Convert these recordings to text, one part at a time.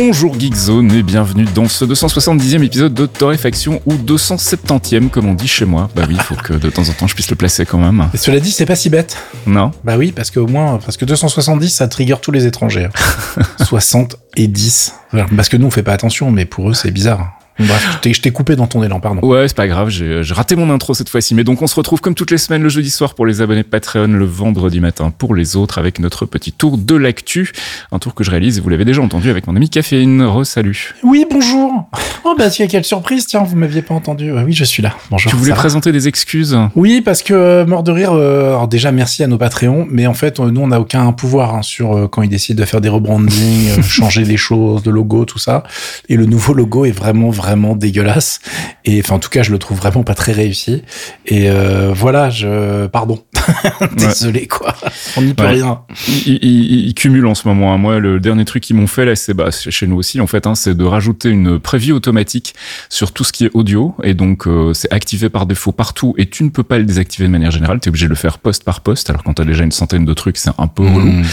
Bonjour Geekzone et bienvenue dans ce 270e épisode de Torréfaction ou 270e comme on dit chez moi. Bah oui, il faut que de temps en temps je puisse le placer quand même. Et cela dit, c'est pas si bête. Non Bah oui, parce qu'au moins, parce que 270, ça trigger tous les étrangers. 60 et 10. Parce que nous, on fait pas attention, mais pour eux, c'est bizarre. Bref, je t'ai- coupé dans ton élan, pardon. Ouais, c'est pas grave, j'ai raté mon intro cette fois-ci. Mais donc on se retrouve comme toutes les semaines le jeudi soir pour les abonnés Patreon, le vendredi matin pour les autres avec notre petit tour de l'actu. Un tour que je réalise et vous l'avez déjà entendu avec mon ami Caféine. Re-salut. Oui, bonjour. Oh bah tiens, quelle surprise, tiens, vous m'aviez pas entendu. Oui, je suis là. Bonjour. Tu voulais présenter des excuses Oui, parce que euh, mort de rire. euh, alors déjà, merci à nos Patreons, mais en fait, euh, nous, on n'a aucun pouvoir hein, sur euh, quand ils décident de faire des rebrandings, euh, changer des choses, de logo, tout ça. Et le nouveau logo est vraiment, vraiment dégueulasse. Et enfin, en tout cas, je le trouve vraiment pas très réussi. Et euh, voilà, je pardon. Désolé, quoi. On n'y peut Ouais. rien. ils, ils cumulent en ce moment. hein. Moi, le dernier truc qu'ils m'ont fait là, c'est bah, chez nous aussi en fait, hein, c'est de rajouter une preview automatique sur tout ce qui est audio et donc euh, c'est activé par défaut partout et tu ne peux pas le désactiver de manière générale. T'es obligé de le faire poste par poste. Alors quand t'as déjà une centaine de trucs, c'est un peu relou. Mmh,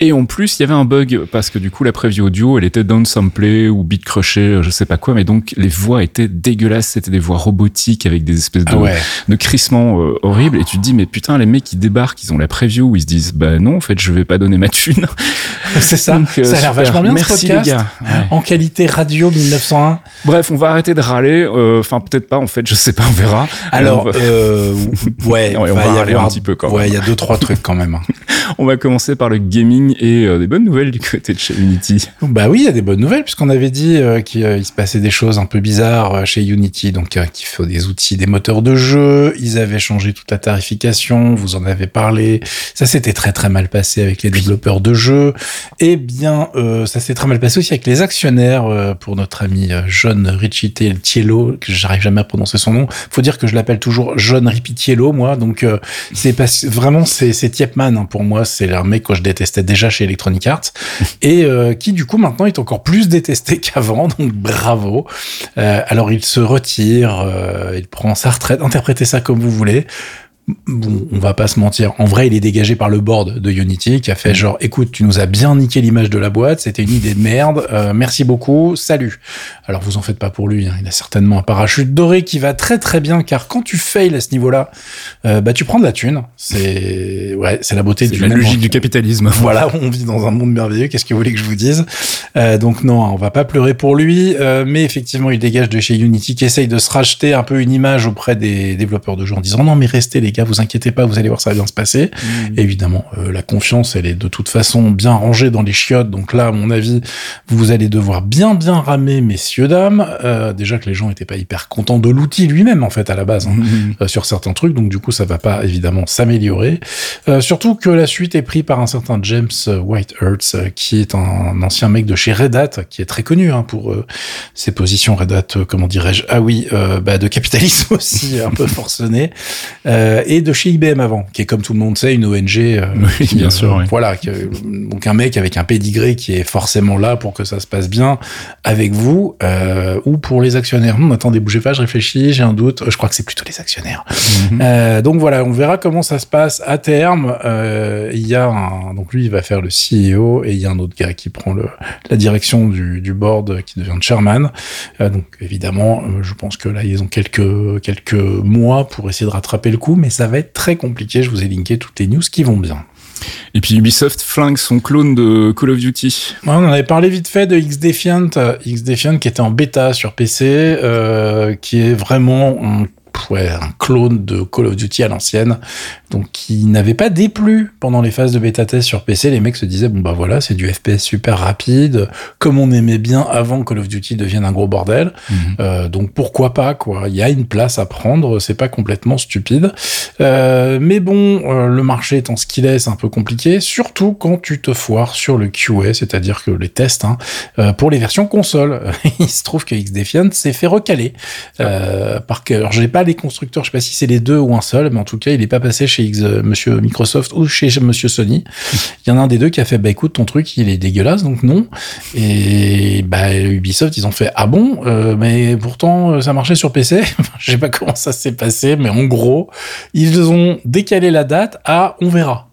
Et en plus, il y avait un bug parce que du coup, la preview audio, elle était downsamplée ou beat crushée, je sais pas quoi, mais donc les voix étaient dégueulasses. C'était des voix robotiques avec des espèces de, Ah ouais. de crissements euh, horribles. Et tu te dis, mais putain, les mecs qui débarquent, ils ont la preview où ils se disent, bah non, en fait, je vais pas donner ma thune. C'est ça. Donc, euh, ça a l'air vachement bien Merci ce podcast. les gars. Ouais. En qualité radio 1901. Bref, on va arrêter de râler. euh, Enfin, peut-être pas. En fait, je sais pas. On verra. Alors, on va, ouais, on va va y râler avoir un petit peu quand Ouais, il y a deux trois trucs quand même. on va commencer par le gaming et des bonnes nouvelles du côté de chez Unity. Bah oui, il y a des bonnes nouvelles puisqu'on avait dit qu'il il se passait des choses un peu bizarres euh, chez Unity, donc euh, qui fait des outils, des moteurs de jeu. Ils avaient changé toute la tarification, vous en avez parlé. Ça s'était très très mal passé avec les développeurs de jeux. Et bien, euh, ça s'est très mal passé aussi avec les actionnaires euh, pour notre ami euh, John Ricciello, que j'arrive jamais à prononcer son nom. Faut dire que je l'appelle toujours John Ripitiello, moi. Donc euh, c'est pas vraiment c'est c'est Tiepman hein, pour moi. C'est un mec que je détestais déjà chez Electronic Arts et qui du coup maintenant est encore plus détesté qu'avant. Donc bravo. Euh, alors il se retire, euh, il prend sa retraite. Interprétez ça comme vous voulez. Bon, on va pas se mentir. En vrai, il est dégagé par le board de Unity qui a fait genre, écoute, tu nous as bien niqué l'image de la boîte, c'était une idée de merde, euh, merci beaucoup, salut. Alors vous en faites pas pour lui, hein. il a certainement un parachute doré qui va très très bien car quand tu fails à ce niveau-là, euh, bah tu prends de la thune. C'est ouais, c'est la beauté du la logique du capitalisme. Voilà, on vit dans un monde merveilleux. Qu'est-ce que vous voulez que je vous dise? Euh, Donc non, on va pas pleurer pour lui, euh, mais effectivement, il dégage de chez Unity qui essaye de se racheter un peu une image auprès des développeurs de jeux en disant non mais restez les gars, vous inquiétez pas, vous allez voir ça va bien se passer. Évidemment, euh, la confiance, elle est de toute façon bien rangée dans les chiottes. Donc là, à mon avis, vous allez devoir bien bien ramer, messieurs dames. Euh, déjà que les gens étaient pas hyper contents de l'outil lui-même en fait à la base. hein Mhm. euh, sur certains trucs, donc du coup ça va pas évidemment s'améliorer. Euh, surtout que la suite est prise par un certain James Whitehurst, qui est un, ancien mec de chez Red Hat, qui est très connu hein, pour ses positions Red Hat, comment dirais-je, ah oui, euh, bah, de capitalisme aussi, un peu forcené, euh, et de chez IBM avant, qui est comme tout le monde sait une ONG. euh, Oui, bien sûr, oui. Voilà, euh, donc un mec avec un pédigré qui est forcément là pour que ça se passe bien avec vous euh, ou pour les actionnaires. Hum, attendez, bougez pas, je réfléchis, j'ai un doute. Je crois que c'est plutôt les actionnaires. Mhm. Euh, donc voilà, on verra comment ça se passe à terme. Euh, il y a un, donc lui, il va faire le CEO et il y a un autre gars qui prend le, la direction du, du board euh, qui devient chairman. Euh, donc évidemment, euh, je pense que là, ils ont quelques quelques mois pour essayer de rattraper le coup, mais ça va être très compliqué. Je vous ai linké toutes les news qui vont bien. Et puis Ubisoft flingue son clone de Call of Duty. Ouais, on en avait parlé vite fait de X-Defiant, euh, X-Defiant qui était en bêta sur PC, euh, qui est vraiment ouais, un clone de Call of Duty à l'ancienne, donc qui n'avait pas déplu pendant les phases de bêta test sur PC. Les mecs se disaient bon bah voilà, c'est du FPS super rapide, comme on aimait bien avant que Call of Duty devienne un gros bordel. Euh, donc pourquoi pas quoi Il y a une place à prendre, c'est pas complètement stupide. Euh, mais bon, euh, le marché étant ce qu'il est, c'est un peu compliqué, surtout quand tu te foires sur le QA, c'est-à-dire que les tests hein, pour les versions console. Il se trouve que Xdefiant s'est fait recaler. Euh, par que, alors j'ai pas les constructeurs, je sais pas si c'est les deux ou un seul, mais en tout cas, il est pas passé chez X, euh, Monsieur Microsoft ou chez Monsieur Sony. Il y en a un des deux qui a fait, bah écoute, ton truc, il est dégueulasse, donc non. Et bah Ubisoft, ils ont fait, ah bon, euh, mais pourtant ça marchait sur PC. je sais pas comment ça s'est passé, mais en gros, ils ont décalé la date à on verra.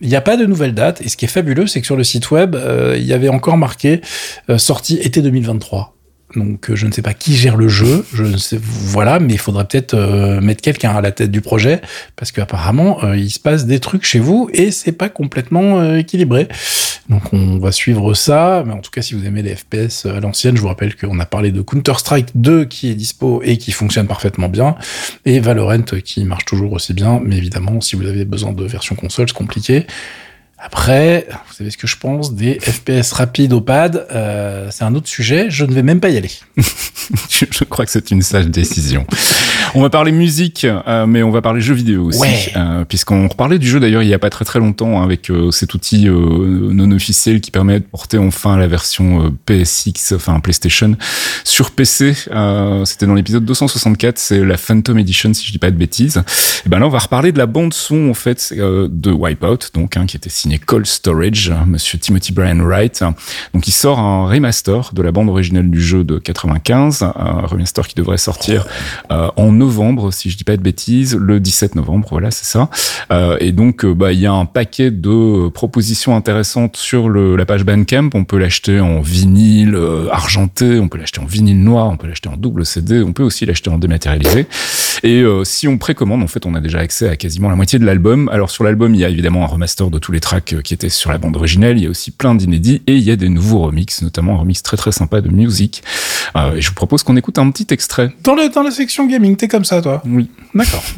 Il n'y a pas de nouvelle date. Et ce qui est fabuleux, c'est que sur le site web, euh, il y avait encore marqué euh, sortie été 2023. Donc euh, je ne sais pas qui gère le jeu, voilà, mais il faudrait peut-être euh, mettre quelqu'un à la tête du projet parce qu'apparemment euh, il se passe des trucs chez vous et c'est pas complètement équilibré. Donc on va suivre ça, mais en tout cas si vous aimez les FPS à l'ancienne, je vous rappelle qu'on a parlé de Counter Strike 2 qui est dispo et qui fonctionne parfaitement bien et Valorant qui marche toujours aussi bien, mais évidemment si vous avez besoin de version console, c'est compliqué. Après, vous savez ce que je pense des FPS rapides au pad, euh, c'est un autre sujet, je ne vais même pas y aller. je crois que c'est une sage décision. on va parler musique, euh, mais on va parler jeux vidéo aussi, ouais. euh, puisqu'on reparlait du jeu d'ailleurs il y a pas très très longtemps hein, avec euh, cet outil euh, non officiel qui permet de porter enfin la version euh, PSX, enfin PlayStation, sur PC. C'était dans l'épisode 264, c'est la Phantom Edition si je dis pas de bêtises. Et ben là on va reparler de la bande son en fait de Wipeout, donc hein, qui était Cold Storage, Monsieur Timothy Brian Wright. Donc il sort un remaster de la bande originale du jeu de 95, un remaster qui devrait sortir euh, en novembre, si je dis pas de bêtises, le 17 novembre, voilà, c'est ça. Euh, et donc bah il y a un paquet de propositions intéressantes sur le, la page Bandcamp. On peut l'acheter en vinyle euh, argenté, on peut l'acheter en vinyle noir, on peut l'acheter en double CD, on peut aussi l'acheter en dématérialisé. Et euh, si on précommande, en fait, on a déjà accès à quasiment la moitié de l'album. Alors sur l'album, il y a évidemment un remaster de tous les tracks qui étaient sur la bande originelle. Il y a aussi plein d'inédits et il y a des nouveaux remixes, notamment un remix très très sympa de Music. Euh, et je vous propose qu'on écoute un petit extrait. Dans, le, dans la section gaming, t'es comme ça, toi Oui. D'accord.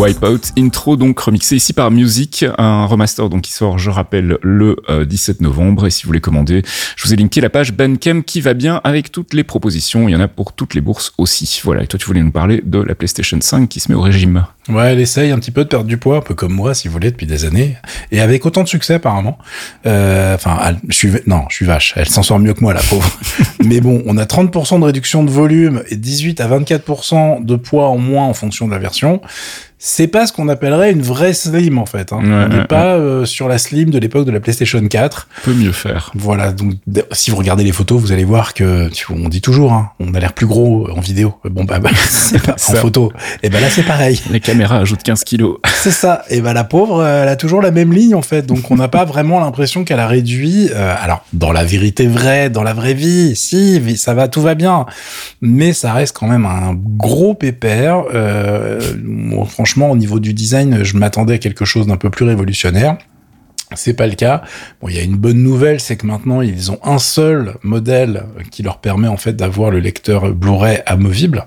Wipeout intro donc remixé ici par Music, un remaster donc qui sort, je rappelle, le euh, 17 novembre. Et si vous voulez commander, je vous ai linké la page Bandcamp qui va bien avec toutes les propositions. Il y en a pour toutes les bourses aussi. Voilà. Et toi, tu voulais nous parler de la PlayStation 5 qui se met au régime. Ouais, elle essaye un petit peu de perdre du poids, un peu comme moi, si vous voulez, depuis des années, et avec autant de succès apparemment. Euh, Enfin, je suis non, je suis vache. Elle s'en sort mieux que moi, la pauvre. Mais bon, on a 30% de réduction de volume et 18 à 24% de poids en moins en fonction de la version. C'est pas ce qu'on appellerait une vraie slim en fait. Hein. Ouais, on n'est ouais, pas euh, sur la slim de l'époque de la PlayStation 4. Peut mieux faire. Voilà, donc si vous regardez les photos, vous allez voir que tu- on dit toujours, hein, on a l'air plus gros en vidéo. Bon bah, bah c'est pas en photo. Et ben là c'est pareil. La caméra ajoute 15 kilos. C'est ça. Et ben la pauvre, euh, elle a toujours la même ligne en fait. Donc on n'a pas vraiment l'impression qu'elle a réduit. euh, alors dans la vérité vraie, dans la vraie vie, si ça va, tout va bien. Mais ça reste quand même un gros pépère. Euh, franchement, au niveau du design, je m'attendais à quelque chose d'un peu plus révolutionnaire. C'est pas le cas. Bon, il y a une bonne nouvelle, c'est que maintenant ils ont un seul modèle qui leur permet en fait d'avoir le lecteur Blu-ray amovible.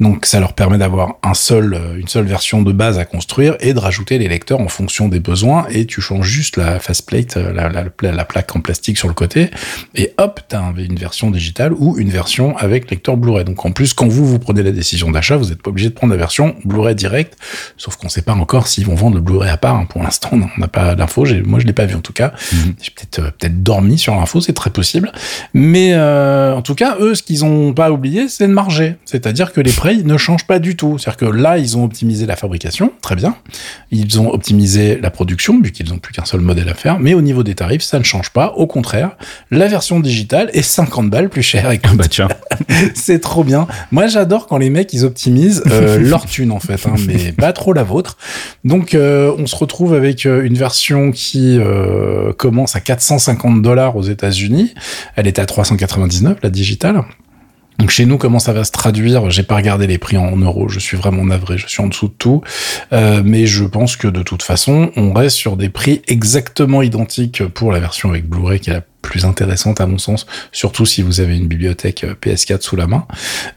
Donc ça leur permet d'avoir un seul, une seule version de base à construire et de rajouter les lecteurs en fonction des besoins. Et tu changes juste la faceplate, euh, la, la, la- la plaque en plastique sur le côté, et hop, t'as un- une version digitale ou une version avec lecteur Blu-ray. Donc en plus, quand vous vous prenez la décision d'achat, vous n'êtes pas obligé de prendre la version Blu-ray direct. Sauf qu'on sait pas encore s'ils vont vendre le Blu-ray à part. hein. Pour l'instant, on n'a pas d'infos. J'ai- Moi, je l'ai pas vu en tout cas. J'ai peut-être euh, peut-être dormi sur l'info, c'est très possible. Mais euh, en tout cas, eux, ce qu'ils ont pas oublié, c'est de marger. C'est-à-dire que les prix ne changent pas du tout. C'est-à-dire que là, ils ont optimisé la fabrication, très bien. Ils ont optimisé la production, vu qu'ils n'ont plus qu'un seul modèle à faire. Mais au niveau des tarifs, ça ne change pas. Au contraire, la version digitale est 50 balles plus chère. Écoute, Bah tiens. c'est trop bien. Moi, j'adore quand les mecs ils optimisent euh, leur thune en fait, hein, mais pas trop la vôtre. Donc, euh, on se retrouve avec euh, une version qui euh, commence à 450 dollars aux États-Unis. Elle est à 399 la digitale. Donc chez nous, comment ça va se traduire? J'ai pas regardé les prix en euros. Je suis vraiment navré. Je suis en dessous de tout. Euh, mais je pense que de toute façon, on reste sur des prix exactement identiques pour la version avec Blu-ray qui est la plus intéressante à mon sens, surtout si vous avez une bibliothèque euh, PS4 sous la main.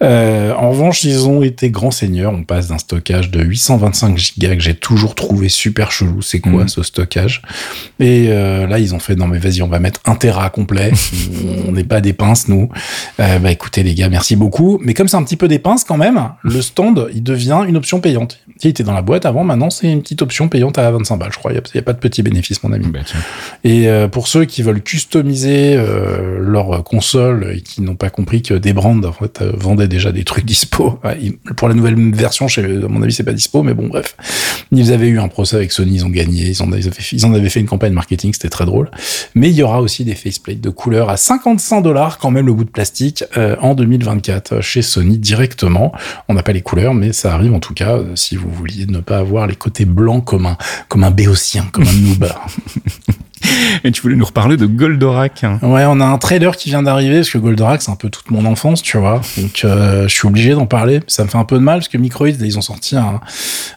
Euh, en revanche, ils ont été grands seigneurs. On passe d'un stockage de 825 gigas que j'ai toujours trouvé super chelou. C'est quoi Mhm. ce stockage? Et euh, là, ils ont fait non mais vas-y, on va mettre un Tera complet. on n'est pas des pinces nous. Euh, bah écoutez les gars, merci beaucoup. Mais comme c'est un petit peu des pinces quand même, le stand il devient une option payante. Il était dans la boîte avant, maintenant c'est une petite option payante à 25 balles, je crois. Il n'y a, pas de petit bénéfice, mon ami. Bah. Et pour ceux qui veulent customiser euh, leur console et qui n'ont pas compris que des brands en fait euh, vendaient déjà des trucs dispo. Pour la nouvelle version, chez, à mon avis, c'est pas dispo, mais bon, bref. Ils avaient eu un procès avec Sony, ils ont gagné, ils, en avaient fait, une campagne marketing, c'était très drôle. Mais il y aura aussi des faceplates de couleur à 55 dollars quand même le bout de plastique euh, en 2024 euh, chez Sony directement. On n'a pas les couleurs, mais ça arrive en tout cas si vous vouliez ne pas avoir les côtés blancs comme un comme un béotien, comme un noob. Et tu voulais nous reparler de Goldorak. hein. Ouais, on a un trailer qui vient d'arriver parce que Goldorak c'est un peu toute mon enfance, tu vois. Donc euh, je suis obligé d'en parler. Ça me fait un peu de mal parce que Microids ils ont sorti un,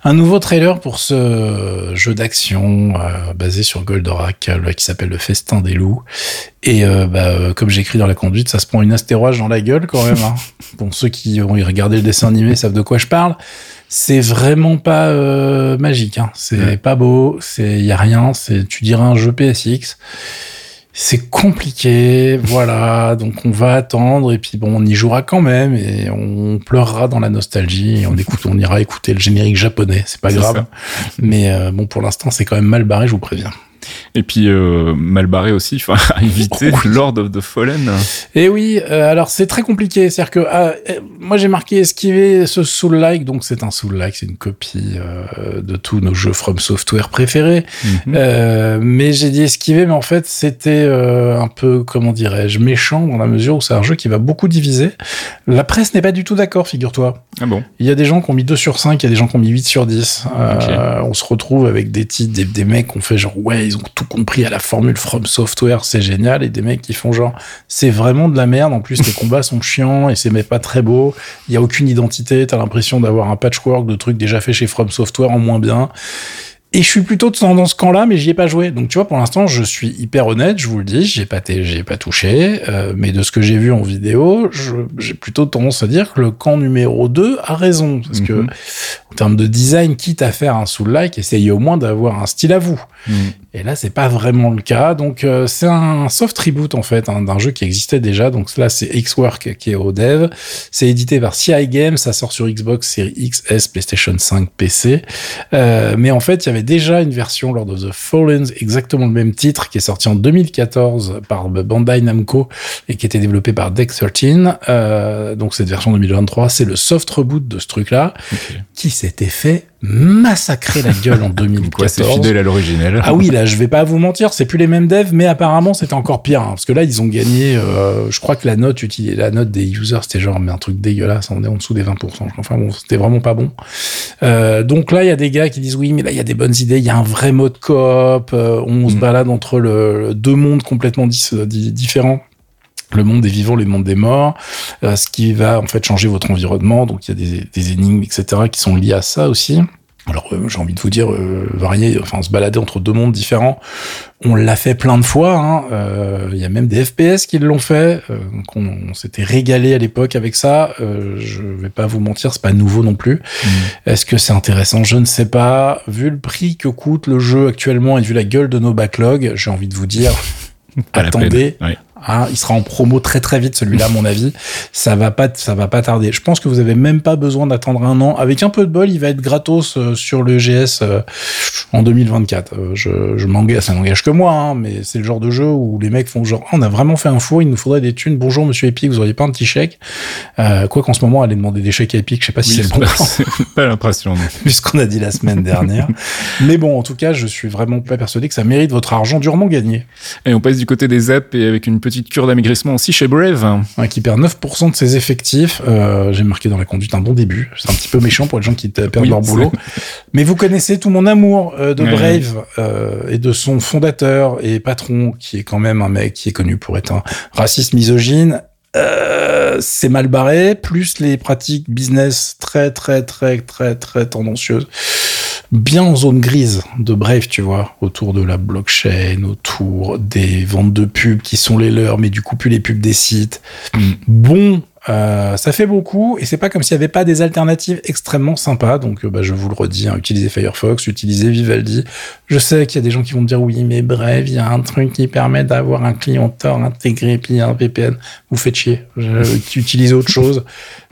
un nouveau trailer pour ce jeu d'action euh, basé sur Goldorak euh, qui s'appelle le Festin des loups. Et bah, comme j'écris dans la conduite, ça se prend une astéroïde dans la gueule quand même. Hein. Bon, ceux qui ont regardé le dessin animé savent de quoi je parle. C'est vraiment pas euh, magique. Hein. C'est Ouais. pas beau. C'est y a rien. C'est tu dirais un jeu PSX. C'est compliqué, voilà. Donc on va attendre et puis bon, on y jouera quand même et on pleurera dans la nostalgie et on écoute, on ira écouter le générique japonais. C'est pas grave. ça. Mais euh, bon, pour l'instant, c'est quand même mal barré, je vous préviens. Et puis euh, mal barré aussi, enfin à éviter Oh. Lord of the Fallen. Et oui, euh, alors c'est très compliqué. C'est-à-dire que ah, euh, moi j'ai marqué esquiver ce Soul-like, donc c'est un Soul-like, c'est une copie euh, de tous nos jeux From Software préférés. Mhm. Mais j'ai dit esquiver, mais en fait c'était un peu, comment dirais-je, méchant dans la mesure où c'est un jeu qui va beaucoup diviser. La presse n'est pas du tout d'accord, figure-toi. Ah bon? Il y a des gens qui ont mis 2 sur 5, il y a des gens qui ont mis 8 sur 10. Euh, On se retrouve avec des titres, des, des mecs qui ont fait genre, ouais, ils ont tout compris à la formule From Software, c'est génial. Et des mecs qui font genre, c'est vraiment de la merde. En plus, les combats sont chiants et c'est mais pas très beau. Il y a aucune identité. T'as l'impression d'avoir un patchwork de trucs déjà faits chez From Software en moins bien. Et je suis plutôt dans ce camp-là, mais j'y ai pas joué. Donc tu vois, pour l'instant, je suis hyper honnête, je vous le dis, j'ai pas, j'ai pas touché, euh, mais de ce que j'ai vu en vidéo, j'ai plutôt tendance à dire que le camp numéro 2 a raison, parce que Mhm. en termes de design, quitte à faire un soul-like, essayez au moins d'avoir un style à vous. Mhm. Et là, c'est pas vraiment le cas. Donc, euh, c'est un soft reboot en fait hein, d'un jeu qui existait déjà. Donc là, c'est X-Work qui est au dev. C'est édité par CI Games. Ça sort sur Xbox Series X, S, PlayStation 5, PC. Euh, mais en fait, il y avait déjà une version Lord of the Fallen, exactement le même titre, qui est sorti en 2014 par Bandai Namco et qui était développé par Deck 13. Euh, donc cette version 2023, c'est le soft reboot de ce truc-là, qui s'était fait massacrer la gueule en Donc, quoi, c'est 2014. fidèle à l'originel. Ah oui, là, je vais pas vous mentir, c'est plus les mêmes devs, mais apparemment, c'était encore pire. hein, parce que là, ils ont gagné, euh, je crois que la note utilisée, la note des users, c'était genre, mais un truc dégueulasse, on est en dessous des 20%. Enfin bon, c'était vraiment pas bon. Euh, donc là, il y a des gars qui disent, oui, mais là, il y a des bonnes idées, il y a un vrai mode coop, euh, on se Mm. balade entre le, deux mondes complètement dis- différents. Le monde des vivants, le monde des morts, euh, ce qui va en fait changer votre environnement. Donc il y a des, des énigmes, etc., qui sont liées à ça aussi. Alors euh, j'ai envie de vous dire, euh, varier, enfin se balader entre deux mondes différents, on l'a fait plein de fois. hein. Euh, Il y a même des FPS qui l'ont fait. Donc on, on s'était régalé à l'époque avec ça. Je vais pas vous mentir, c'est pas nouveau non plus. Mhm. Est-ce que c'est intéressant? Je ne sais pas. Vu le prix que coûte le jeu actuellement et vu la gueule de nos backlogs, j'ai envie de vous dire, attendez. Hein, il sera en promo très très vite celui-là à mon avis. Ça va pas, ça va pas tarder. Je pense que vous avez même pas besoin d'attendre un an. Avec un peu de bol, il va être gratos euh, sur le GS euh, en 2024. Euh, je je m'engage, ça n'engage que moi, hein, mais c'est le genre de jeu où les mecs font genre, Ah, on a vraiment fait un faux, il nous faudrait des thunes. Bonjour Monsieur Epic, vous auriez pas un petit chèque? Euh, Quoi qu'en ce moment, aller demander des chèques à Epic, je sais pas si Oui, c'est le bon pas l'impression. non. vu ce qu'on a dit la semaine dernière. Mais bon, en tout cas, je suis vraiment pas persuadé que ça mérite votre argent durement gagné. Et on passe du côté des apps et avec une petite cure d'amaigrissement aussi chez Brave. qui perd 9% de ses effectifs. Euh, J'ai marqué dans la conduite un bon début. C'est un petit peu méchant pour les gens qui perdent leur boulot. Mais vous connaissez tout mon amour euh, de Brave euh, et de son fondateur et patron, qui est quand même un mec qui est connu pour être un raciste misogyne. Euh, c'est mal barré, plus les pratiques business très très très très très tendancieuses bien en zone grise de Brave, tu vois, autour de la blockchain, autour des ventes de pubs qui sont les leurs, mais du coup plus les pubs des sites. Mm. Bon, euh, ça fait beaucoup et c'est pas comme s'il n'y avait pas des alternatives extrêmement sympas. Donc, euh, bah, je vous le redis, hein, utilisez Firefox, utilisez Vivaldi. Je sais qu'il y a des gens qui vont me dire oui, mais bref, il y a un truc qui permet d'avoir un client Tor intégré puis un VPN. Vous faites chier. Utilisez autre chose.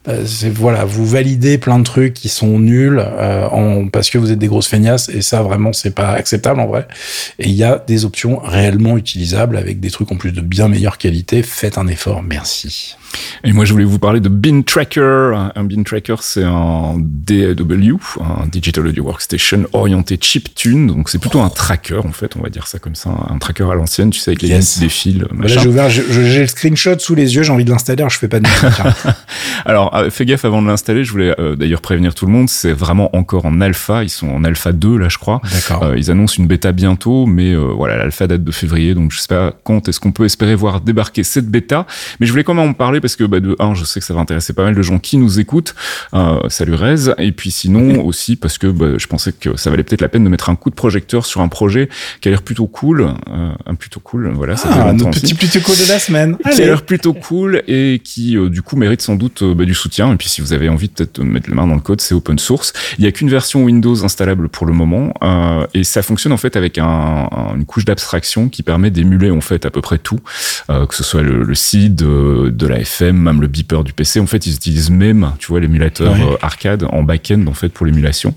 Euh, c'est voilà, vous validez plein de trucs qui sont nuls en, parce que vous êtes des grosses feignasses et ça vraiment c'est pas acceptable en vrai. Et il y a des options réellement utilisables avec des trucs en plus de bien meilleure qualité. Faites un effort, merci. Et moi, je voulais vous parler de Bin Tracker. Un Bin Tracker, c'est un DAW, un Digital Audio Workstation orienté chiptune. Donc, c'est plutôt un tracker, en fait, on va dire ça comme ça. Un tracker à l'ancienne, tu sais, avec les yes. des fils, machin. Là, j'ai le screenshot sous les yeux, j'ai envie de l'installer, alors je fais pas de hein. Alors, euh, fais gaffe avant de l'installer, je voulais euh, d'ailleurs prévenir tout le monde, c'est vraiment encore en alpha. Ils sont en alpha 2, là, je crois. D'accord. Euh, ils annoncent une bêta bientôt, mais voilà, l'alpha date de février, donc je sais pas quand est-ce qu'on peut espérer voir débarquer cette bêta. Mais je voulais quand même en parler parce que, bah, de un, je sais que ça va intéresser pas mal de gens qui nous écoutent. Euh, salut Rez. Et puis sinon aussi parce que bah, je pensais que ça valait peut-être la peine de mettre un coup de projecteur sur un projet qui a l'air plutôt cool, euh, un plutôt cool. Voilà, ça ah, notre petit plutôt cool de la semaine. Qui a l'air plutôt cool et qui euh, du coup mérite sans doute euh, bah, du soutien. Et puis si vous avez envie peut-être de mettre la main dans le code, c'est open source. Il y a qu'une version Windows installable pour le moment euh, et ça fonctionne en fait avec un, une couche d'abstraction qui permet d'émuler en fait à peu près tout, que ce soit le, le seed, de la FM, même le beeper du PC. En fait, ils utilisent même, tu vois, l'émulateur euh, arcade en back-end en fait pour l'émulation.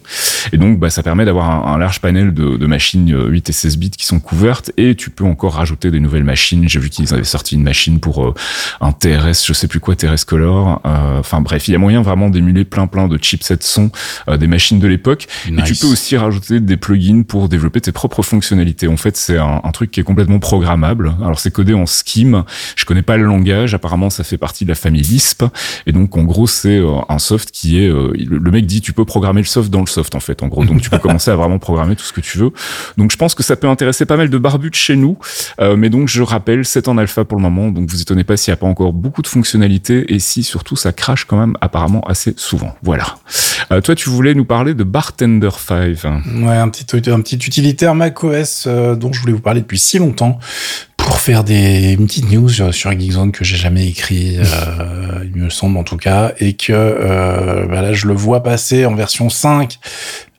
Et donc, bah, ça permet d'avoir un, large panel de, de, machines 8 euh, et 16 bits qui sont couvertes et tu peux encore rajouter des nouvelles machines. J'ai vu qu'ils avaient sorti une machine pour euh, un TRS, je sais plus quoi, TRS Color. Enfin bref, il y a moyen vraiment d'émuler plein plein de chipsets son des machines de l'époque. Et tu peux aussi rajouter des plugins pour développer tes propres fonctionnalités. En fait, c'est un, un, truc qui est complètement programmable. Alors c'est codé en Scheme. Je connais pas le langage. Apparemment, ça fait partie de la famille Lisp. Et donc, en gros, c'est euh, un soft qui est, euh, le mec dit, tu peux programmer le soft dans le soft, en fait, en gros. Donc, tu peux commencer à vraiment programmer tout ce que tu veux. Donc, je pense que ça peut intéresser pas mal de barbus chez nous. Euh, mais donc, je rappelle, c'est en alpha pour le moment. Donc, vous étonnez pas s'il n'y a pas encore beaucoup de fonctionnalités et si surtout ça crache quand même apparemment assez souvent. Voilà. toi, tu voulais nous parler de Bartender 5. Ouais, un petit, un petit utilitaire macOS dont je voulais vous parler depuis si longtemps pour faire des une petite news sur, sur Geekzone que j'ai jamais écrit, euh, il me semble en tout cas, et que euh, bah là je le vois passer en version 5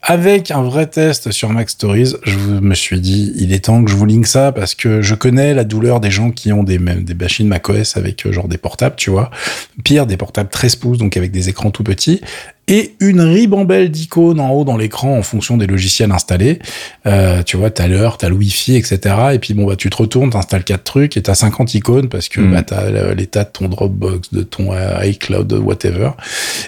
avec un vrai test sur Mac Stories, je me suis dit, il est temps que je vous link ça parce que je connais la douleur des gens qui ont des, des machines macOS avec euh, genre des portables, tu vois. Pire, des portables 13 pouces, donc avec des écrans tout petits et une ribambelle d'icônes en haut dans l'écran en fonction des logiciels installés. Euh, tu vois, t'as l'heure, t'as le Wi-Fi, etc. Et puis bon, bah, tu te retournes, t'installes quatre trucs et t'as 50 icônes parce que mm. bah, t'as l'état de ton Dropbox, de ton euh, iCloud, whatever.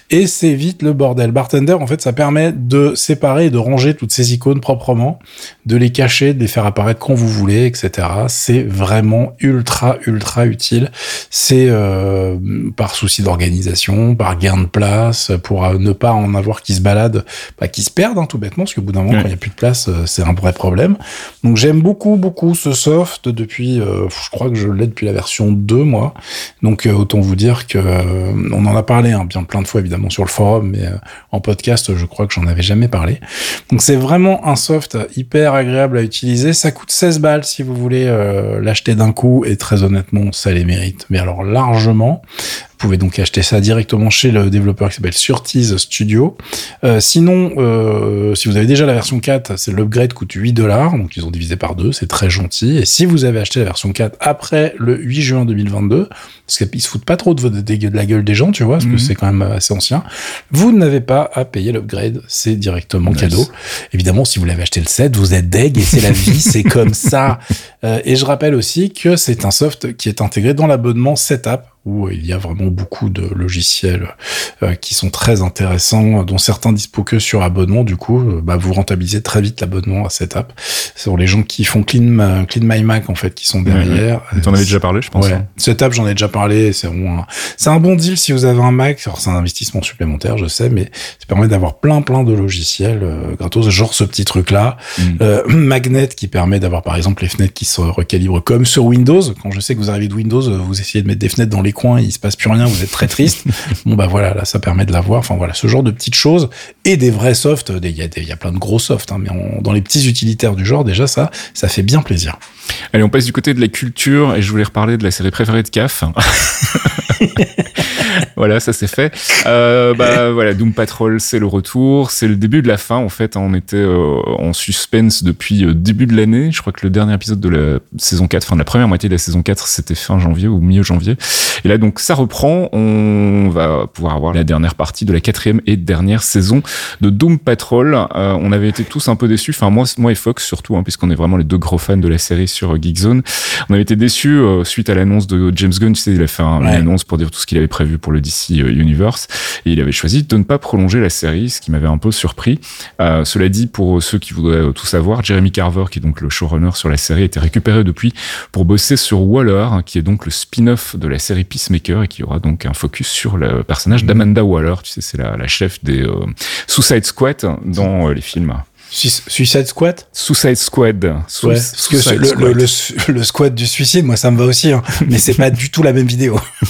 Et c'est vite le bordel. Bartender, en fait, ça permet de séparer et de ranger toutes ces icônes proprement, de les cacher, de les faire apparaître quand vous voulez, etc. C'est vraiment ultra, ultra utile. C'est euh, par souci d'organisation, par gain de place, pour ne pas en avoir qui se baladent, bah, qui se perdent hein, tout bêtement, parce qu'au bout d'un moment, quand il n'y a plus de place, euh, c'est un vrai problème. Donc j'aime beaucoup, beaucoup ce soft depuis, euh, je crois que je l'ai depuis la version 2, moi. Donc euh, autant vous dire que on en a parlé hein, bien plein de fois évidemment sur le forum, mais en podcast, je crois que j'en avais jamais parlé. Donc c'est vraiment un soft hyper agréable à utiliser. Ça coûte 16 balles si vous voulez l'acheter d'un coup, et très honnêtement, ça les mérite. Mais alors largement. Vous pouvez donc acheter ça directement chez le développeur qui s'appelle Surtease Studio. Euh, sinon, euh, si vous avez déjà la version 4, c'est l'upgrade coûte 8 dollars, donc ils ont divisé par deux, c'est très gentil. Et si vous avez acheté la version 4 après le 8 juin 2022, parce qu'ils se foutent pas trop de, la gueule des gens, tu vois, parce que mhm. c'est quand même assez ancien, vous n'avez pas à payer l'upgrade, c'est directement cadeau. Évidemment, si vous l'avez acheté le 7, vous êtes deg et c'est la vie, c'est comme ça. Euh, et je rappelle aussi que c'est un soft qui est intégré dans l'abonnement Setup où il y a vraiment beaucoup de logiciels euh, qui sont très intéressants, dont certains dispo que sur abonnement. Du coup, euh, bah, vous rentabilisez très vite l'abonnement à cette app. Sont les gens qui font Clean, Clean My Mac en fait qui sont derrière. Tu en avais déjà parlé, je pense. Ouais. Hein. Cette app, j'en ai déjà parlé. C'est un, un bon deal si vous avez un Mac. C'est un investissement supplémentaire, je sais, mais ça permet d'avoir plein plein de logiciels euh, gratos, genre ce petit truc là. Mm. Euh, Magnet qui permet d'avoir par exemple les fenêtres qui se recalibrent comme sur Windows. Quand je sais que vous arrivez de Windows, vous essayez de mettre des fenêtres dans les coins, il se passe plus rien, vous êtes très triste. bon bah voilà, là ça permet de l'avoir. Enfin voilà, ce genre de petites choses et des vrais softs. Il y, a, y a plein de gros softs, hein, mais dans les petits utilitaires du genre déjà ça, ça fait bien plaisir. Allez, on passe du côté de la culture et je voulais reparler de la série préférée de CAF. voilà, ça c'est fait. Euh, bah voilà, Doom Patrol, c'est le retour, c'est le début de la fin. En fait, on était euh, en suspense depuis euh, début de l'année. Je crois que le dernier épisode de la saison 4, enfin de la première moitié de la saison 4, c'était fin janvier ou milieu janvier. Et là, donc ça reprend. On va pouvoir avoir la dernière partie de la quatrième et dernière saison de Doom Patrol. On avait été tous un peu déçus. Enfin moi, moi et Fox surtout, hein, puisqu'on est vraiment les deux gros fans de la série sur Geekzone. On avait été déçus suite à l'annonce de James Gunn. Tu sais, il a fait une annonce pour dire tout ce qu'il avait prévu pour le DC euh, Universe et il avait choisi de ne pas prolonger la série, ce qui m'avait un peu surpris. Euh, cela dit, pour ceux qui voudraient euh, tout savoir, Jeremy Carver, qui est donc le showrunner sur la série, était récupéré depuis pour bosser sur Waller, qui est donc le spin-off de la série Peacemaker et qui aura donc un focus sur le personnage d'Amanda Waller. Tu sais, c'est la, la, chef des Suicide Squad dans les films. Suicide Squad? Suicide Squad. ouais, parce que le, Le, le, squad du suicide, moi ça me va aussi, hein, mais c'est pas du tout la même vidéo.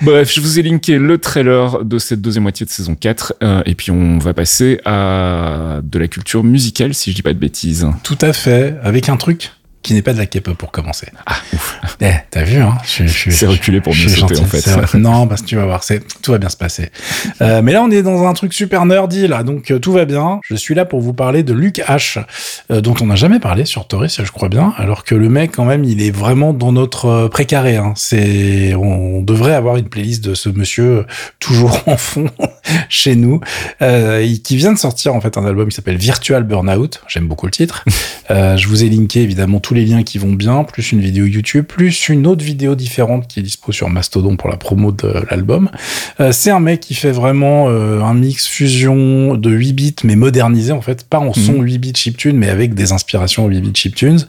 Bref, je vous ai linké le trailer de cette deuxième moitié de saison 4, euh, et puis on va passer à de la culture musicale, si je dis pas de bêtises. Tout à fait, avec un truc qui n'est pas de la K-pop pour commencer. Ah, ouf. Eh, t'as vu, hein C'est reculé pour mieux sauter, en fait. Non, parce que tu vas voir, c'est tout va bien se passer. Euh, mais là, on est dans un truc super nerdy, là, donc euh, tout va bien. Je suis là pour vous parler de Luke H, euh, dont on n'a jamais parlé sur Taurus, je crois bien, alors que le mec, quand même, il est vraiment dans notre euh, précaré. Hein. C'est, on, devrait avoir une playlist de ce monsieur euh, toujours en fond chez nous, qui vient de sortir en fait un album qui s'appelle Virtual Burnout. J'aime beaucoup le titre. je vous ai linké évidemment tout les liens qui vont bien, plus une vidéo YouTube, plus une autre vidéo différente qui est dispo sur Mastodon pour la promo de l'album. Euh, c'est un mec qui fait vraiment euh, un mix fusion de 8 bits mais modernisé en fait, pas en mhm. son 8 bits chiptune mais avec des inspirations 8 bits chiptunes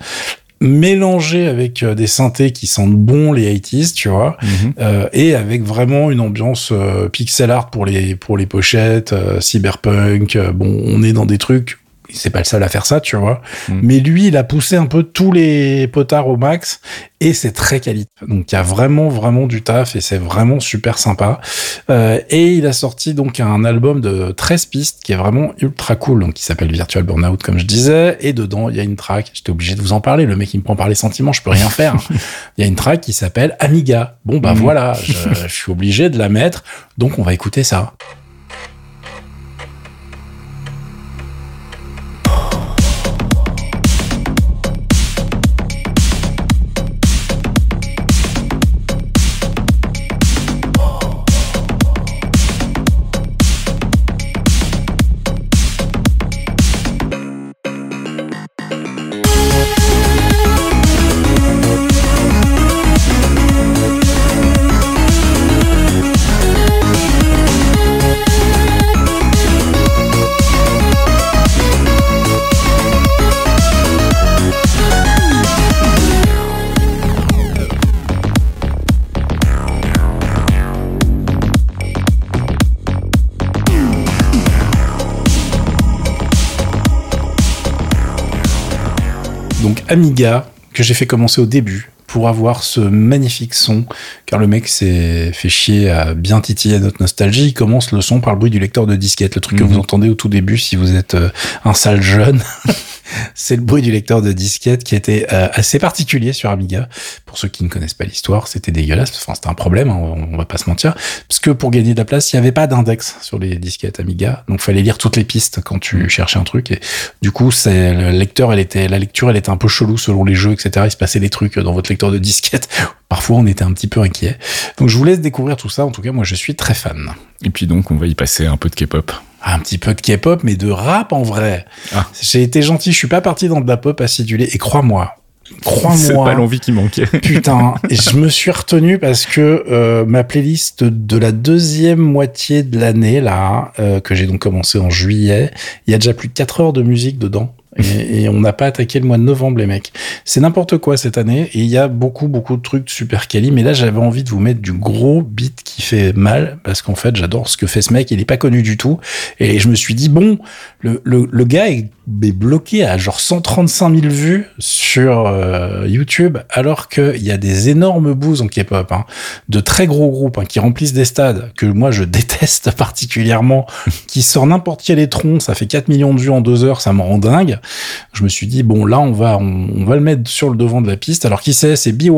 mélangé avec euh, des synthés qui sentent bon les 80s, tu vois, mhm. et avec vraiment une ambiance pixel art pour les pour les pochettes, cyberpunk. bon, on est dans des trucs c'est pas le seul à faire ça, tu vois. Mm. Mais lui, il a poussé un peu tous les potards au max et c'est très qualité. Donc il y a vraiment vraiment du taf et c'est vraiment super sympa. Euh, et il a sorti donc un album de 13 pistes qui est vraiment ultra cool, donc qui s'appelle Virtual Burnout comme je disais. Et dedans il y a une track. J'étais obligé de vous en parler. Le mec il me prend par les sentiments, je peux rien faire. Il y a une track qui s'appelle Amiga. Bon bah mm. voilà, je suis obligé de la mettre. Donc on va écouter ça. Amiga que j'ai fait commencer au début pour avoir ce magnifique son, car le mec s'est fait chier à bien titiller notre nostalgie. Il commence le son par le bruit du lecteur de disquette, le truc que mhm. vous entendez au tout début si vous êtes euh, un sale jeune. c'est le bruit du lecteur de disquette qui était euh, assez particulier sur Amiga. Pour ceux qui ne connaissent pas l'histoire, c'était dégueulasse. Enfin, c'était un problème, hein, on, va pas se mentir. Parce que pour gagner de la place, il n'y avait pas d'index sur les disquettes Amiga. Donc, fallait lire toutes les pistes quand tu mm. cherchais un truc. Et du coup, c'est, le lecteur, elle était, la lecture, elle était un peu chelou selon les jeux, etc. Il se passait des trucs dans votre lecteur de disquette. Parfois, on était un petit peu inquiet. Donc, je vous laisse découvrir tout ça. En tout cas, moi, je suis très fan. Et puis donc, on va y passer un peu de K-pop un petit peu de K-pop, mais de rap en vrai. Ah. J'ai été gentil, je suis pas parti dans de la pop acidulée. Et crois-moi, crois-moi. C'est pas l'envie qui manquait. Putain, et je me suis retenu parce que euh, ma playlist de la deuxième moitié de l'année là, euh, que j'ai donc commencé en juillet, il y a déjà plus de 4 heures de musique dedans. Et, on n'a pas attaqué le mois de novembre, les mecs. C'est n'importe quoi cette année. Et il y a beaucoup, beaucoup de trucs super quali. Mais là, j'avais envie de vous mettre du gros beat qui fait mal. Parce qu'en fait, j'adore ce que fait ce mec. Il est pas connu du tout. Et je me suis dit, bon, le, le, le gars est, est bloqué à genre 135 000 vues sur euh, YouTube. Alors qu'il y a des énormes bouses en K-pop. Hein, de très gros groupes hein, qui remplissent des stades. Que moi, je déteste particulièrement. qui sort n'importe quel étron. Ça fait 4 millions de vues en deux heures. Ça me rend dingue je me suis dit bon là on va on, va le mettre sur le devant de la piste. Alors qui sait, c'est BY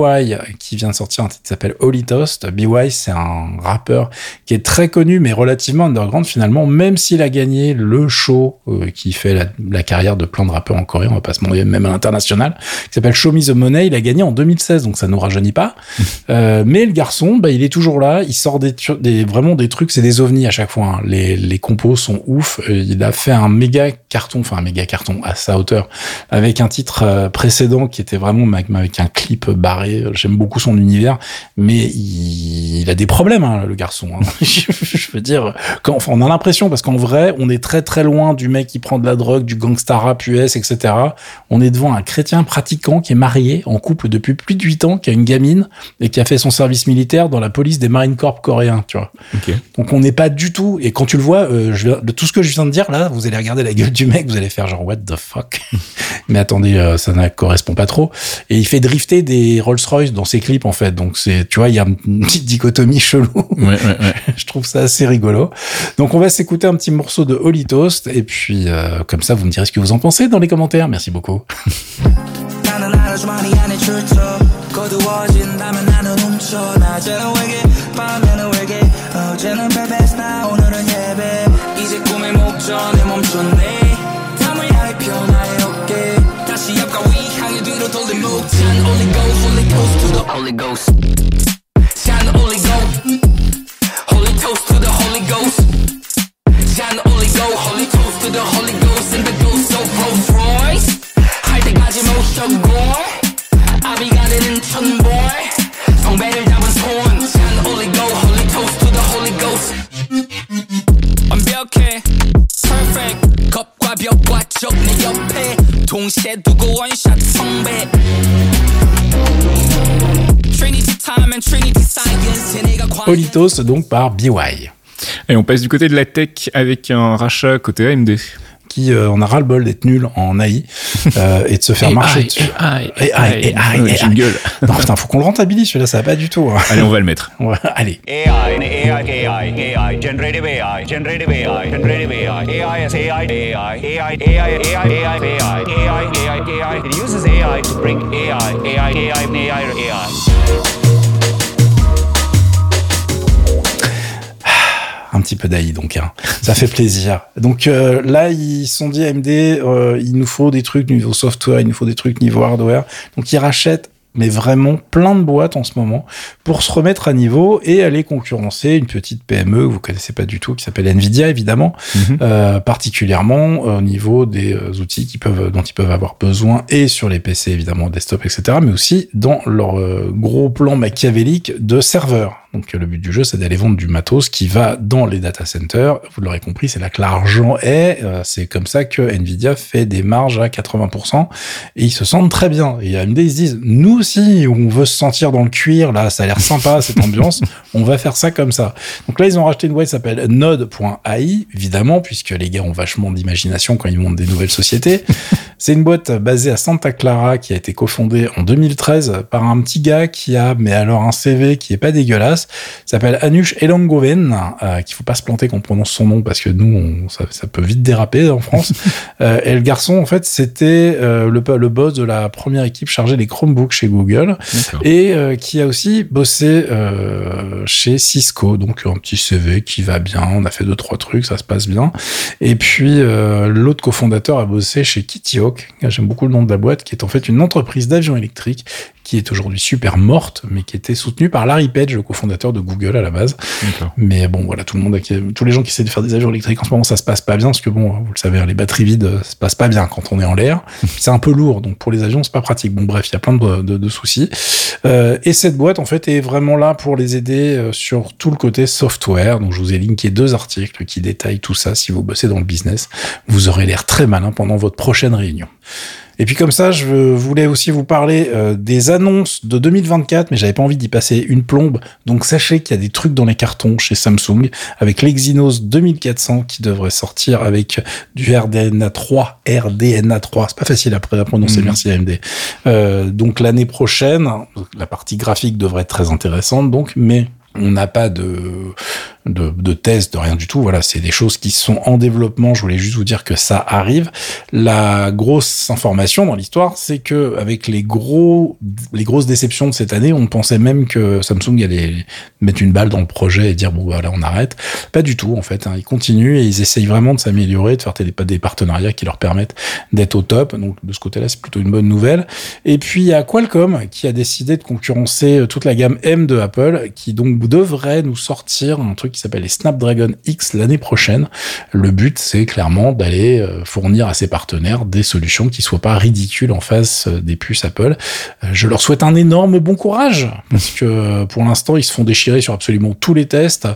qui vient de sortir un titre qui s'appelle Holy Toast. BY c'est un rappeur qui est très connu mais relativement underground finalement, même s'il a gagné le show euh, qui fait la, carrière de plein de rappeurs en Corée, on va pas se mentir, même à l'international, qui s'appelle Show Me the Money. Il a gagné en 2016 donc ça nous rajeunit pas. euh, mais le garçon, bah, il est toujours là. Il sort des, des vraiment des trucs, c'est des ovnis à chaque fois. Hein. Les, les compos sont ouf. Euh, il a fait un méga carton, enfin un méga carton à sa hauteur avec un titre euh, précédent qui était vraiment avec un clip barré. J'aime beaucoup son univers, mais il, il a des problèmes, hein, le garçon. Hein. je veux dire, quand, enfin, on a l'impression, parce qu'en vrai, on est très très loin du mec qui prend de la drogue, du gangsta rap US, etc. On est devant un chrétien pratiquant qui est marié, en couple depuis plus de 8 ans, qui a une gamine et qui a fait son service militaire dans la police des Marine Corps coréens, tu vois. Okay. Donc on n'est pas du tout, et quand tu le vois, euh, je, de tout ce que je viens de dire là, vous allez regarder la gueule du mec, vous allez faire genre what the fuck? mais attendez, euh, ça ne correspond pas trop. Et il fait drifter des Rolls-Royce dans ses clips en fait. Donc c'est, tu vois, il y a une petite dichotomie chelou. Ouais, ouais, ouais. Je trouve ça assez rigolo. Donc on va s'écouter un petit morceau de Holy Toast et puis euh, comme ça vous me direz ce que vous en pensez dans les commentaires. Merci beaucoup. Politos donc par BY. Et on passe du côté de la tech avec un rachat côté AMD. Qui euh, on a ras le bol d'être nul en AI euh, et de se faire marcher dessus. AI, AI, AI, Ouais, jingle. Non putain, faut qu'on le rentabilise celui-là, ça va pas du tout. hein. Allez, on va le mettre. Ouais, allez. AI, un petit peu d'AI donc hein. ça fait plaisir donc euh, là ils sont dit AMD euh, il nous faut des trucs niveau software il nous faut des trucs niveau hardware donc ils rachètent mais vraiment plein de boîtes en ce moment pour se remettre à niveau et aller concurrencer une petite PME que vous connaissez pas du tout qui s'appelle Nvidia évidemment Mhm. euh, particulièrement au niveau des euh, outils qui peuvent dont ils peuvent avoir besoin et sur les PC évidemment desktop etc mais aussi dans leur euh, gros plan machiavélique de serveurs donc le but du jeu c'est d'aller vendre du matos qui va dans les data centers. Vous l'aurez compris c'est là que l'argent est. Euh, c'est comme ça que Nvidia fait des marges à 80% et ils se sentent très bien. Et AMD ils se disent nous aussi on veut se sentir dans le cuir là ça a l'air sympa cette ambiance on va faire ça comme ça. Donc là ils ont racheté une boîte qui s'appelle Node.ai évidemment puisque les gars ont vachement d'imagination quand ils montent des nouvelles sociétés. C'est une boîte basée à Santa Clara qui a été cofondée en 2013 par un petit gars qui a mais alors un CV qui est pas dégueulasse s'appelle Anush Elangoven euh, qu'il faut pas se planter quand on prononce son nom parce que nous on, ça, ça peut vite déraper en France. Euh, et le garçon en fait c'était euh, le, le boss de la première équipe chargée des Chromebooks chez Google et euh, qui a aussi bossé chez Cisco, donc un petit CV qui va bien, on a fait deux trois trucs, ça se passe bien. Et puis l'autre cofondateur a bossé chez Kitio Hawk, j'aime beaucoup le nom de la boîte, qui est en fait une entreprise d'avions électriques qui est aujourd'hui super morte, mais qui était soutenue par Larry Page, le cofondateur de Google à la base. Mais bon, voilà, tout le monde, tous les gens qui essaient de faire des avions électriques en ce moment, ça se passe pas bien, parce que bon, vous le savez, les batteries vides, ça se passe pas bien quand on est en l'air. c'est un peu lourd, donc pour les avions, c'est pas pratique. Bon, bref, il y a plein de, de- de soucis. Euh, et cette boîte, en fait, est vraiment là pour les aider euh, sur tout le côté software. Donc, je vous ai linké deux articles qui détaillent tout ça. Si vous bossez dans le business, vous aurez l'air très malin pendant votre prochaine réunion. Et puis comme ça, je voulais aussi vous parler euh, des annonces de 2024, mais j'avais pas envie d'y passer une plombe. Donc sachez qu'il y a des trucs dans les cartons chez Samsung avec l'Exynos 2400 qui devrait sortir avec du RDNA 3, RDNA 3. C'est pas facile à prononcer, Mhm. merci AMD. Euh, donc l'année prochaine, la partie graphique devrait être très intéressante, donc, mais on n'a pas de, de, de de rien du tout. Voilà, c'est des choses qui sont en développement. Je voulais juste vous dire que ça arrive. La grosse information dans l'histoire, c'est que avec les gros, les grosses déceptions de cette année, on pensait même que Samsung allait mettre une balle dans le projet et dire bon voilà on arrête. Pas du tout en fait. hein. Ils continuent et ils essayent vraiment de s'améliorer, de faire des, des partenariats qui leur permettent d'être au top. Donc de ce côté-là, c'est plutôt une bonne nouvelle. Et puis il y a Qualcomm qui a décidé de concurrencer toute la gamme M de Apple, qui donc devrait nous sortir un truc s'appelle les Snapdragon X l'année prochaine. Le but, c'est clairement d'aller euh, fournir à ses partenaires des solutions qui soient pas ridicules en face euh, des puces Apple. Euh, Je leur souhaite un énorme bon courage parce que pour l'instant, ils se font déchirer sur absolument tous les tests.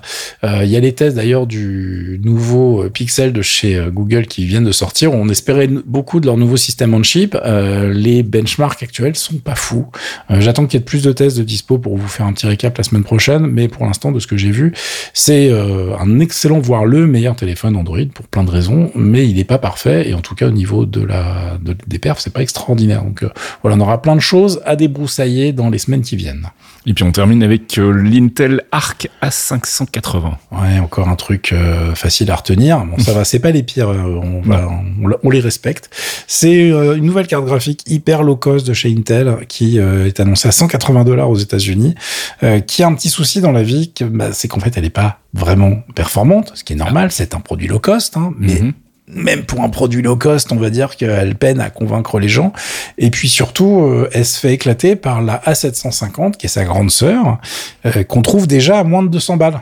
Il y a les tests d'ailleurs du nouveau Pixel de chez Google qui viennent de sortir. On espérait beaucoup de leur nouveau système on chip. Les benchmarks actuels sont pas fous. J'attends qu'il y ait plus de tests de dispo pour vous faire un petit récap la semaine prochaine, mais pour l'instant, de ce que j'ai vu, c'est euh, un excellent, voire le meilleur téléphone Android pour plein de raisons, mais il n'est pas parfait et en tout cas au niveau de la de- des perfs, c'est pas extraordinaire. Donc euh, voilà, on aura plein de choses à débroussailler dans les semaines qui viennent. Et puis on termine avec euh, l'Intel Arc A580. Ouais, encore un truc euh, facile à retenir. Bon, ça va, c'est pas les pires. on, va, on, on les respecte. C'est une nouvelle carte graphique hyper low cost de chez Intel qui est annoncée à 180 dollars aux États-Unis. qui a un petit souci dans la vie, bah, c'est qu'en fait, elle est pas vraiment performante, ce qui est normal. C'est un produit low cost, hein, mais Mhm. même pour un produit low cost, on va dire qu'elle peine à convaincre les gens. Et puis surtout, euh, elle se fait éclater par la A750, qui est sa grande sœur, euh, qu'on trouve déjà à moins de 200 balles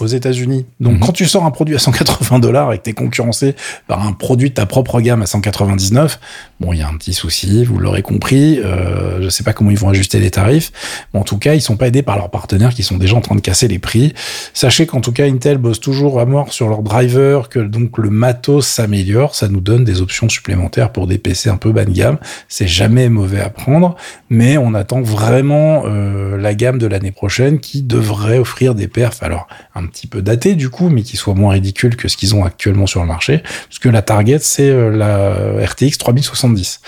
aux États-Unis. Donc, Mhm. quand tu sors un produit à 180 dollars et que t'es concurrencé par un produit de ta propre gamme à 199, bon, il y a un petit souci, vous l'aurez compris. Euh, je sais pas comment ils vont ajuster les tarifs, mais en tout cas, ils sont pas aidés par leurs partenaires qui sont déjà en train de casser les prix. Sachez qu'en tout cas, Intel bosse toujours à mort sur leur driver, que donc le matos s'améliore, ça nous donne des options supplémentaires pour des PC un peu bas de gamme. C'est jamais mauvais à prendre, mais on attend vraiment euh, la gamme de l'année prochaine qui devrait offrir des perfs, alors un petit peu datés du coup, mais qui soient moins ridicules que ce qu'ils ont actuellement sur le marché, parce que la target c'est euh, la RTX 3070.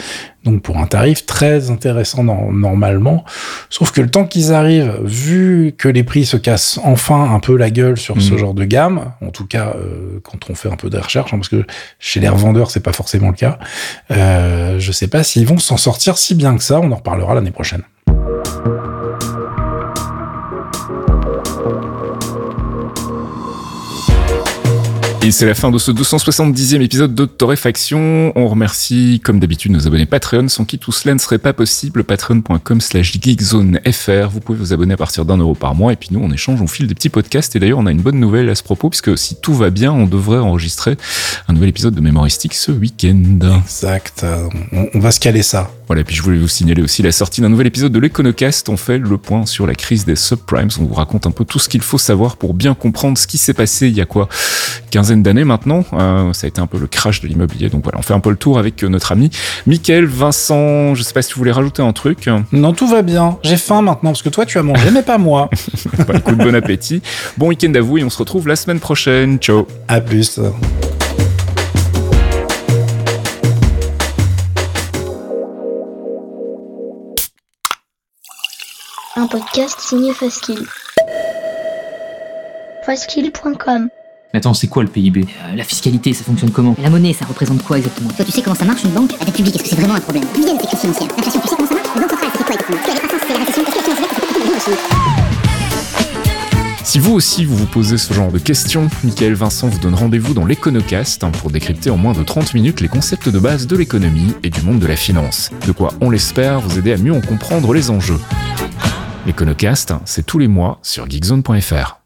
Donc pour un tarif très intéressant no- normalement, sauf que le temps qu'ils arrivent, vu que les prix se cassent enfin un peu la gueule sur ce Mhm. genre de gamme, en tout cas euh, quand on fait un peu de recherche, hein, parce que chez les revendeurs c'est pas forcément le cas, euh, je sais pas s'ils vont s'en sortir si bien que ça. On en reparlera l'année prochaine. Et c'est la fin de ce 270e épisode de Torréfaction. On remercie, comme d'habitude, nos abonnés Patreon, sans qui tout cela ne serait pas possible. Patreon.com slash geekzonefr. Vous pouvez vous abonner à partir d'un euro par mois. Et puis nous, on échange, on file des petits podcasts. Et d'ailleurs, on a une bonne nouvelle à ce propos, puisque si tout va bien, on devrait enregistrer un nouvel épisode de Mémoristique ce week-end. Exact. On, on va se caler ça. Voilà, puis je voulais vous signaler aussi la sortie d'un nouvel épisode de l'Econocast. On fait le point sur la crise des subprimes. On vous raconte un peu tout ce qu'il faut savoir pour bien comprendre ce qui s'est passé il y a quoi Quinzaine d'années maintenant. Euh, ça a été un peu le crash de l'immobilier. Donc voilà, on fait un peu le tour avec euh, notre ami Mickaël, Vincent. Je sais pas si tu voulais rajouter un truc. Non, tout va bien. J'ai faim maintenant parce que toi tu as mangé, mais pas moi. Bah, écoute, bon appétit. Bon week-end à vous et on se retrouve la semaine prochaine. Ciao. À plus. Un podcast signé Faskill. Faskill.com Mais attends, c'est quoi le PIB Euh, la fiscalité, ça fonctionne comment? La monnaie, ça représente quoi exactement? Toi, tu sais comment ça marche une banque? La dette publique, est-ce que c'est vraiment un problème? Dividende, c'est crise financière. L'inflation, tu sais comment ça marche? Les banques centrales, c'est quoi exactement? C'est la récession Est-ce que finance, Si vous aussi vous vous posez ce genre de questions, Michael Vincent vous donne rendez-vous dans l'Econocast hein, pour décrypter en moins de 30 minutes les concepts de base de l'économie et du monde de la finance. De quoi, on l'espère, vous aider à mieux en comprendre les enjeux. L'Econocast, c'est tous les mois sur geekzone.fr.